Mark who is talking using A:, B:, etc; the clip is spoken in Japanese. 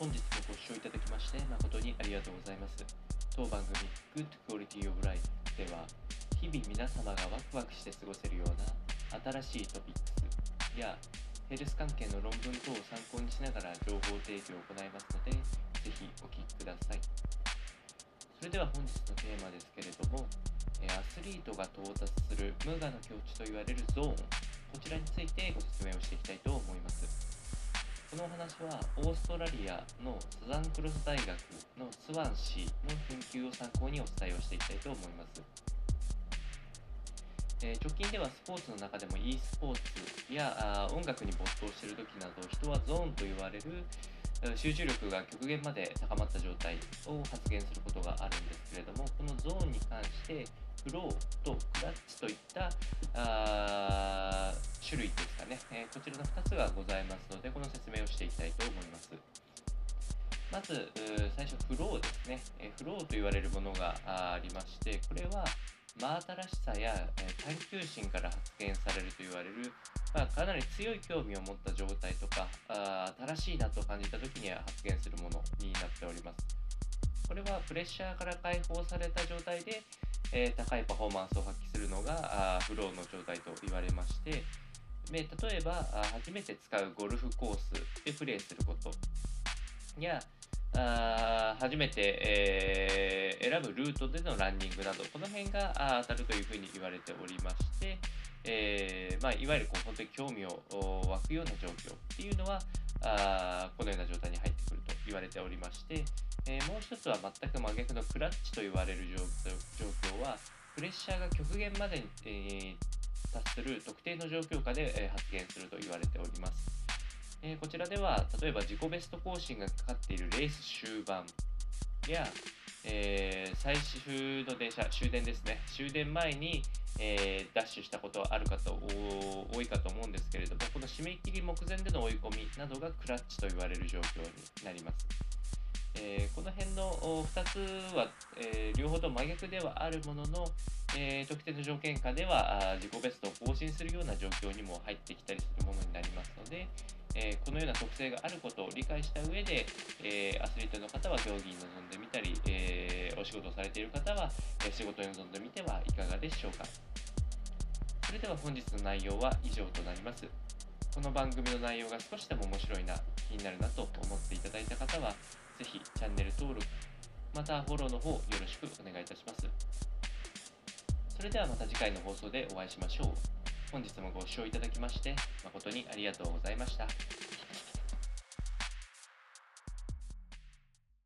A: 本日もご視聴いただきまして誠にありがとうございます。当番組 Good Quality of Life では日々皆様がワクワクして過ごせるような新しいトピックスやヘルス関係の論文等を参考にしながら情報提供を行いますのでぜひお聞きください。それでは本日のテーマですけれどもアスリートが到達する無我の境地と言われるゾーンこちらについてご説明をしていきたいと思います。このお話はオーストラリアのサザンクロス大学のスワンシーの研究を参考にお伝えをしていきたいと思います。えー、直近ではスポーツの中でも e スポーツやあ音楽に没頭している時など人はゾーンと言われる集中力が極限まで高まった状態を発現することがあるんですけれどもこのゾーンに関してフローとクラッチといったあ種類ですかね、えー、こちらの2つがございますのでこの説明をしていきたいと思います。まず最初フローですね、えー、フローと言われるものがありましてこれは真新しさや、えー、探求心から発見されると言われる、まあ、かなり強い興味を持った状態とかあ新しいなと感じた時には発現するものになっております。これはプレッシャーから解放された状態でえー、高いパフォーマンスを発揮するのがあフローの状態と言われまして、例えば初めて使うゴルフコースでプレーすることやあ初めて、えー、選ぶルートでのランニングなどこの辺が当たるというふうに言われておりまして、えーまあ、いわゆるこう本当に興味を湧くような状況っていうのはあこのような状態に入ってくると言われておりまして、えー、もう一つは全く真逆のクラッチと言われる状況はプレッシャーが極限までに、え、達する特定の状況下で、え、発現すると言われております、えこちらでは例えば自己ベスト更新がかかっているレース終盤や、え最終の電車終電ですね。終電前に、えダッシュしたことはある方多いかと思うんですけれどもこの締め切り目前での追い込みなどがクラッチと言われる状況になります。えー、この辺の2つは、えー、両方と真逆ではあるものの、えー、特定の条件下では自己ベストを更新するような状況にも入ってきたりするものになりますので、えこのような特性があることを理解した上で、えアスリートの方は競技に臨んでみたり、えお仕事をされている方は、え仕事に臨んでみてはいかがでしょうかそれでは本日の内容は以上となりますこの番組の内容が少しでも面白いな気になるなと思っていただいた方はぜひチャンネル登録、またフォローの方よろしくお願いいたします。それではまた次回の放送でお会いしましょう。本日もご視聴いただきまして誠にありがとうございました。